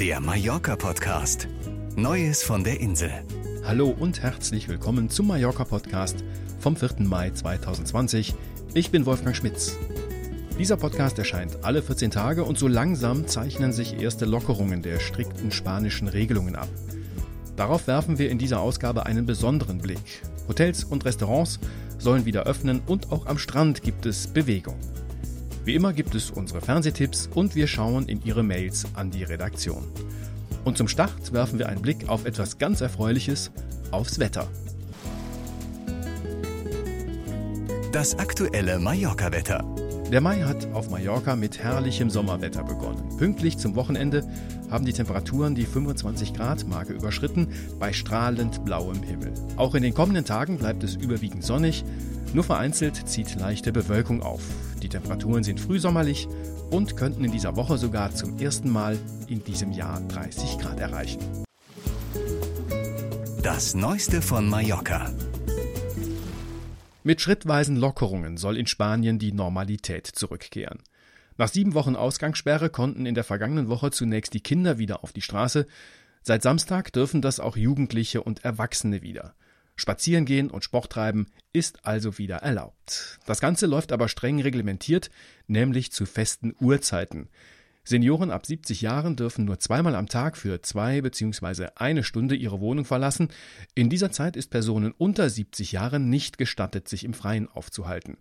Der Mallorca-Podcast. Neues von der Insel. Hallo und herzlich willkommen zum Mallorca-Podcast vom 4. Mai 2020. Ich bin Wolfgang Schmitz. Dieser Podcast erscheint alle 14 Tage und so langsam zeichnen sich erste Lockerungen der strikten spanischen Regelungen ab. Darauf werfen wir in dieser Ausgabe einen besonderen Blick. Hotels und Restaurants sollen wieder öffnen und auch am Strand gibt es Bewegung. Wie immer gibt es unsere Fernsehtipps und wir schauen in Ihre Mails an die Redaktion. Und zum Start werfen wir einen Blick auf etwas ganz Erfreuliches, aufs Wetter. Das aktuelle Mallorca-Wetter. Der Mai hat auf Mallorca mit herrlichem Sommerwetter begonnen. Pünktlich zum Wochenende haben die Temperaturen die 25 Grad Marke überschritten bei strahlend blauem Himmel. Auch in den kommenden Tagen bleibt es überwiegend sonnig, nur vereinzelt zieht leichte Bewölkung auf. Die Temperaturen sind frühsommerlich und könnten in dieser Woche sogar zum ersten Mal in diesem Jahr 30 Grad erreichen. Das Neueste von Mallorca. Mit schrittweisen Lockerungen soll in Spanien die Normalität zurückkehren. Nach sieben Wochen Ausgangssperre konnten in der vergangenen Woche zunächst die Kinder wieder auf die Straße. Seit Samstag dürfen das auch Jugendliche und Erwachsene wieder. Spazierengehen und Sport treiben ist also wieder erlaubt. Das Ganze läuft aber streng reglementiert, nämlich zu festen Uhrzeiten. Senioren ab 70 Jahren dürfen nur zweimal am Tag für zwei bzw. eine Stunde ihre Wohnung verlassen. In dieser Zeit ist Personen unter 70 Jahren nicht gestattet, sich im Freien aufzuhalten.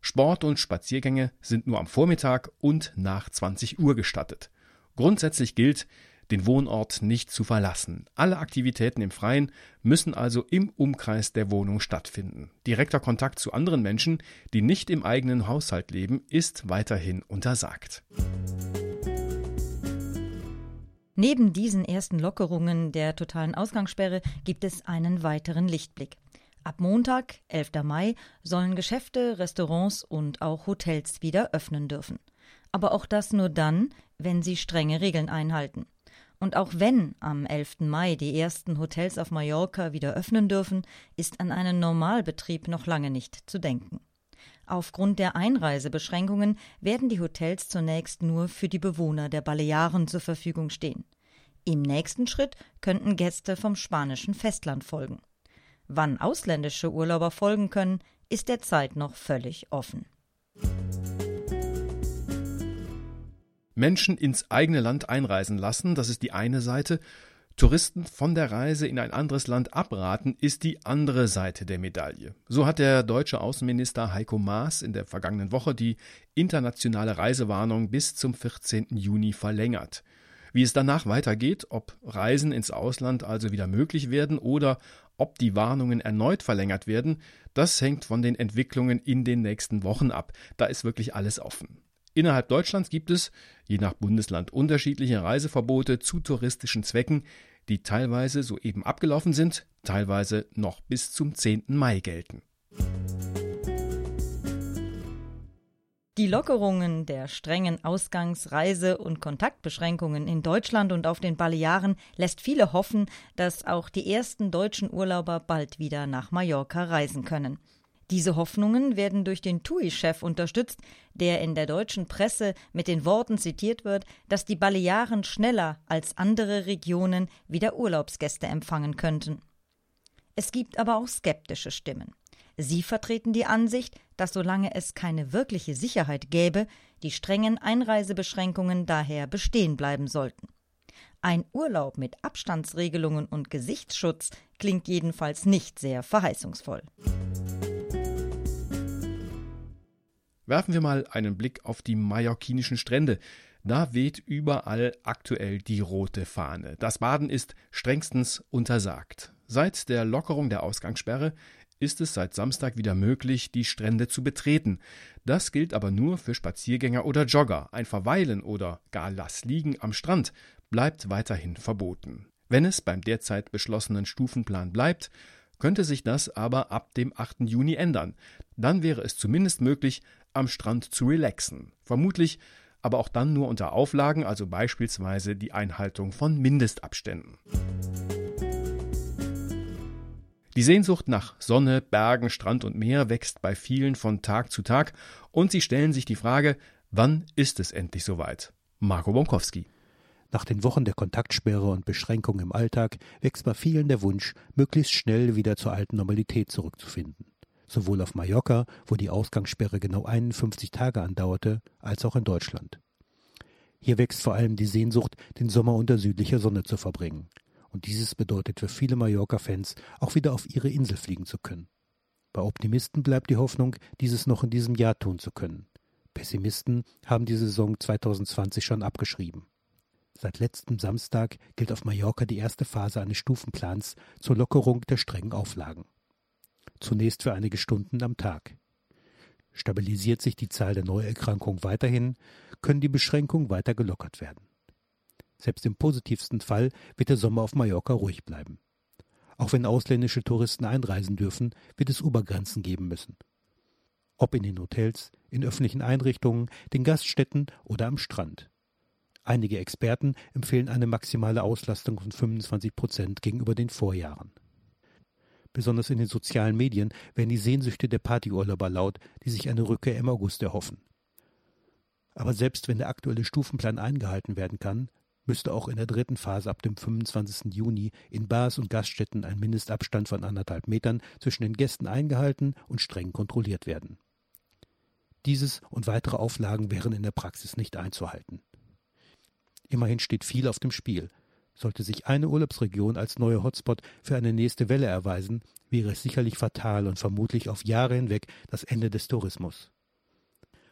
Sport und Spaziergänge sind nur am Vormittag und nach 20 Uhr gestattet. Grundsätzlich gilt, den Wohnort nicht zu verlassen. Alle Aktivitäten im Freien müssen also im Umkreis der Wohnung stattfinden. Direkter Kontakt zu anderen Menschen, die nicht im eigenen Haushalt leben, ist weiterhin untersagt. Neben diesen ersten Lockerungen der totalen Ausgangssperre gibt es einen weiteren Lichtblick. Ab Montag, 11. Mai, sollen Geschäfte, Restaurants und auch Hotels wieder öffnen dürfen. Aber auch das nur dann, wenn sie strenge Regeln einhalten. Und auch wenn am 11. Mai die ersten Hotels auf Mallorca wieder öffnen dürfen, ist an einen Normalbetrieb noch lange nicht zu denken. Aufgrund der Einreisebeschränkungen werden die Hotels zunächst nur für die Bewohner der Balearen zur Verfügung stehen. Im nächsten Schritt könnten Gäste vom spanischen Festland folgen. Wann ausländische Urlauber folgen können, ist derzeit noch völlig offen. Menschen ins eigene Land einreisen lassen, das ist die eine Seite, Touristen von der Reise in ein anderes Land abraten, ist die andere Seite der Medaille. So hat der deutsche Außenminister Heiko Maas in der vergangenen Woche die internationale Reisewarnung bis zum 14. Juni verlängert. Wie es danach weitergeht, ob Reisen ins Ausland also wieder möglich werden oder ob die Warnungen erneut verlängert werden, das hängt von den Entwicklungen in den nächsten Wochen ab. Da ist wirklich alles offen. Innerhalb Deutschlands gibt es, je nach Bundesland, unterschiedliche Reiseverbote zu touristischen Zwecken, die teilweise soeben abgelaufen sind, teilweise noch bis zum 10. Mai gelten. Die Lockerungen der strengen Ausgangs-, Reise- und Kontaktbeschränkungen in Deutschland und auf den Balearen lässt viele hoffen, dass auch die ersten deutschen Urlauber bald wieder nach Mallorca reisen können. Diese Hoffnungen werden durch den TUI-Chef unterstützt, der in der deutschen Presse mit den Worten zitiert wird, dass die Balearen schneller als andere Regionen wieder Urlaubsgäste empfangen könnten. Es gibt aber auch skeptische Stimmen. Sie vertreten die Ansicht, dass solange es keine wirkliche Sicherheit gäbe, die strengen Einreisebeschränkungen daher bestehen bleiben sollten. Ein Urlaub mit Abstandsregelungen und Gesichtsschutz klingt jedenfalls nicht sehr verheißungsvoll. Werfen wir mal einen Blick auf die mallorquinischen Strände. Da weht überall aktuell die rote Fahne. Das Baden ist strengstens untersagt. Seit der Lockerung der Ausgangssperre ist es seit Samstag wieder möglich, die Strände zu betreten. Das gilt aber nur für Spaziergänger oder Jogger. Ein Verweilen oder gar Lass liegen am Strand bleibt weiterhin verboten. Wenn es beim derzeit beschlossenen Stufenplan bleibt, könnte sich das aber ab dem 8. Juni ändern. Dann wäre es zumindest möglich, am Strand zu relaxen. Vermutlich aber auch dann nur unter Auflagen, also beispielsweise die Einhaltung von Mindestabständen. Die Sehnsucht nach Sonne, Bergen, Strand und Meer wächst bei vielen von Tag zu Tag und sie stellen sich die Frage, wann ist es endlich soweit? Marco Bonkowski. Nach den Wochen der Kontaktsperre und Beschränkung im Alltag wächst bei vielen der Wunsch, möglichst schnell wieder zur alten Normalität zurückzufinden. Sowohl auf Mallorca, wo die Ausgangssperre genau 51 Tage andauerte, als auch in Deutschland. Hier wächst vor allem die Sehnsucht, den Sommer unter südlicher Sonne zu verbringen. Und dieses bedeutet für viele Mallorca-Fans, auch wieder auf ihre Insel fliegen zu können. Bei Optimisten bleibt die Hoffnung, dieses noch in diesem Jahr tun zu können. Pessimisten haben die Saison 2020 schon abgeschrieben. Seit letztem Samstag gilt auf Mallorca die erste Phase eines Stufenplans zur Lockerung der strengen Auflagen. Zunächst für einige Stunden am Tag. Stabilisiert sich die Zahl der Neuerkrankungen weiterhin, können die Beschränkungen weiter gelockert werden. Selbst im positivsten Fall wird der Sommer auf Mallorca ruhig bleiben. Auch wenn ausländische Touristen einreisen dürfen, wird es Obergrenzen geben müssen. Ob in den Hotels, in öffentlichen Einrichtungen, den Gaststätten oder am Strand. Einige Experten empfehlen eine maximale Auslastung von 25 Prozent gegenüber den Vorjahren. Besonders in den sozialen Medien werden die Sehnsüchte der Partyurlauber laut, die sich eine Rückkehr im August erhoffen. Aber selbst wenn der aktuelle Stufenplan eingehalten werden kann, müsste auch in der dritten Phase ab dem 25. Juni in Bars und Gaststätten ein Mindestabstand von anderthalb Metern zwischen den Gästen eingehalten und streng kontrolliert werden. Dieses und weitere Auflagen wären in der Praxis nicht einzuhalten. Immerhin steht viel auf dem Spiel. Sollte sich eine Urlaubsregion als neuer Hotspot für eine nächste Welle erweisen, wäre es sicherlich fatal und vermutlich auf Jahre hinweg das Ende des Tourismus.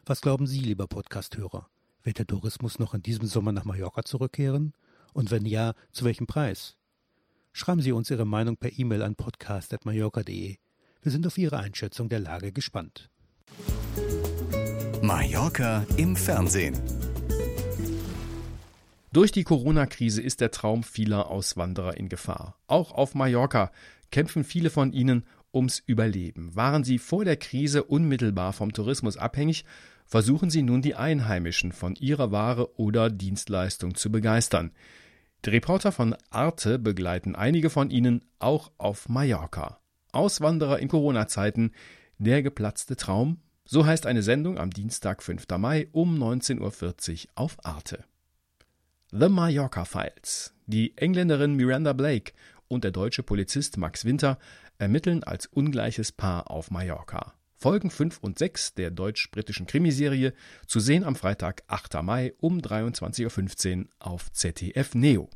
Was glauben Sie, lieber Podcasthörer? Wird der Tourismus noch in diesem Sommer nach Mallorca zurückkehren? Und wenn ja, zu welchem Preis? Schreiben Sie uns Ihre Meinung per E-Mail an podcast.mallorca.de. Wir sind auf Ihre Einschätzung der Lage gespannt. Mallorca im Fernsehen. Durch die Corona-Krise ist der Traum vieler Auswanderer in Gefahr. Auch auf Mallorca kämpfen viele von ihnen ums Überleben. Waren sie vor der Krise unmittelbar vom Tourismus abhängig, versuchen sie nun die Einheimischen von ihrer Ware oder Dienstleistung zu begeistern. Die Reporter von Arte begleiten einige von ihnen auch auf Mallorca. Auswanderer in Corona-Zeiten, der geplatzte Traum, so heißt eine Sendung am Dienstag, 5. Mai um 19.40 Uhr auf Arte. The Mallorca Files. Die Engländerin Miranda Blake und der deutsche Polizist Max Winter ermitteln als ungleiches Paar auf Mallorca. Folgen 5 und 6 der deutsch-britischen Krimiserie zu sehen am Freitag, 8. Mai um 23.15 Uhr auf ZDF Neo.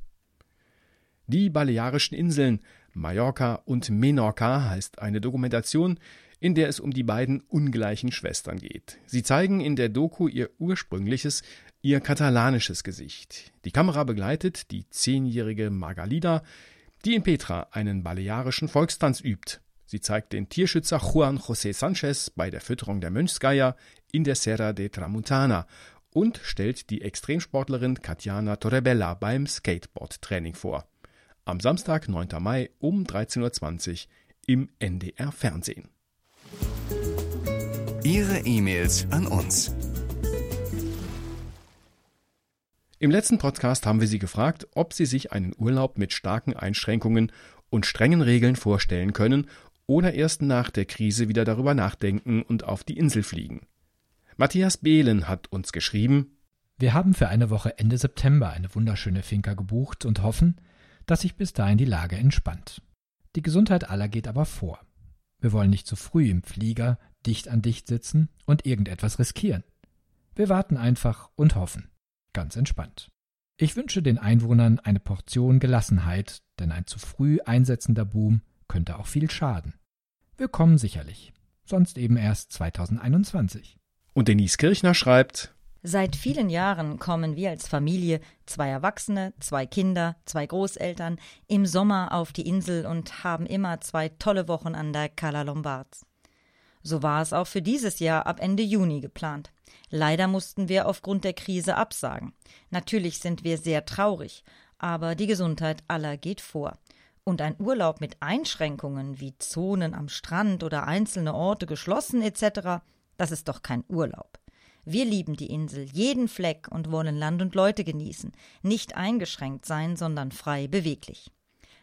Die Balearischen Inseln Mallorca und Menorca heißt eine Dokumentation, in der es um die beiden ungleichen Schwestern geht. Sie zeigen in der Doku ihr ursprüngliches, ihr katalanisches Gesicht. Die Kamera begleitet die zehnjährige Margalida, die in Petra einen balearischen Volkstanz übt. Sie zeigt den Tierschützer Juan José Sanchez bei der Fütterung der Mönchsgeier in der Serra de Tramuntana und stellt die Extremsportlerin Katjana Torrebella beim Skateboard-Training vor. Am Samstag, 9. Mai um 13.20 Uhr im NDR Fernsehen. Ihre E-Mails an uns. Im letzten Podcast haben wir Sie gefragt, ob Sie sich einen Urlaub mit starken Einschränkungen und strengen Regeln vorstellen können oder erst nach der Krise wieder darüber nachdenken und auf die Insel fliegen. Matthias Behlen hat uns geschrieben Wir haben für eine Woche Ende September eine wunderschöne Finca gebucht und hoffen, dass sich bis dahin die Lage entspannt. Die Gesundheit aller geht aber vor. Wir wollen nicht zu früh im Flieger dicht an dicht sitzen und irgendetwas riskieren. Wir warten einfach und hoffen. Ganz entspannt. Ich wünsche den Einwohnern eine Portion Gelassenheit, denn ein zu früh einsetzender Boom könnte auch viel schaden. Wir kommen sicherlich, sonst eben erst 2021. Und Denise Kirchner schreibt Seit vielen Jahren kommen wir als Familie, zwei Erwachsene, zwei Kinder, zwei Großeltern, im Sommer auf die Insel und haben immer zwei tolle Wochen an der Cala Lombards. So war es auch für dieses Jahr ab Ende Juni geplant. Leider mussten wir aufgrund der Krise absagen. Natürlich sind wir sehr traurig, aber die Gesundheit aller geht vor. Und ein Urlaub mit Einschränkungen wie Zonen am Strand oder einzelne Orte geschlossen etc., das ist doch kein Urlaub. Wir lieben die Insel, jeden Fleck und wollen Land und Leute genießen, nicht eingeschränkt sein, sondern frei beweglich.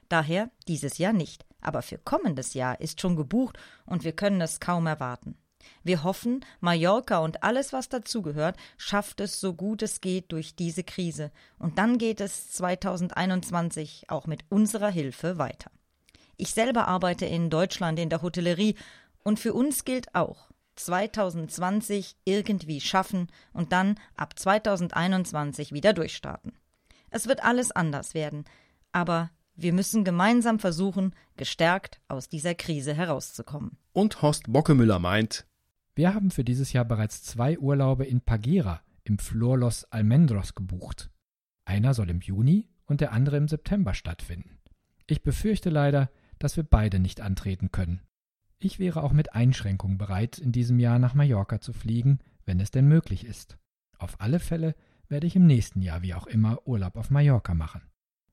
Daher dieses Jahr nicht, aber für kommendes Jahr ist schon gebucht und wir können es kaum erwarten. Wir hoffen, Mallorca und alles, was dazugehört, schafft es so gut es geht durch diese Krise. Und dann geht es 2021 auch mit unserer Hilfe weiter. Ich selber arbeite in Deutschland in der Hotellerie und für uns gilt auch, 2020 irgendwie schaffen und dann ab 2021 wieder durchstarten. Es wird alles anders werden, aber wir müssen gemeinsam versuchen, gestärkt aus dieser Krise herauszukommen. Und Horst Bockemüller meint, wir haben für dieses Jahr bereits zwei Urlaube in Pagera im Flor Los Almendros gebucht. Einer soll im Juni und der andere im September stattfinden. Ich befürchte leider, dass wir beide nicht antreten können. Ich wäre auch mit Einschränkungen bereit, in diesem Jahr nach Mallorca zu fliegen, wenn es denn möglich ist. Auf alle Fälle werde ich im nächsten Jahr wie auch immer Urlaub auf Mallorca machen.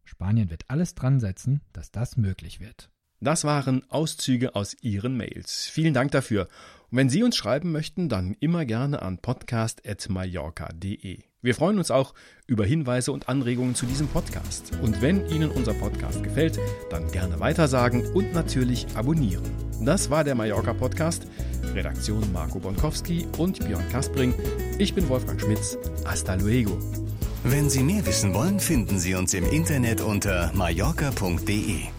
Spanien wird alles dran setzen, dass das möglich wird. Das waren Auszüge aus Ihren Mails. Vielen Dank dafür. Und wenn Sie uns schreiben möchten, dann immer gerne an podcast.mallorca.de. Wir freuen uns auch über Hinweise und Anregungen zu diesem Podcast. Und wenn Ihnen unser Podcast gefällt, dann gerne weitersagen und natürlich abonnieren. Das war der Mallorca Podcast. Redaktion Marco Bonkowski und Björn Kaspring. Ich bin Wolfgang Schmitz. Hasta luego. Wenn Sie mehr wissen wollen, finden Sie uns im Internet unter mallorca.de.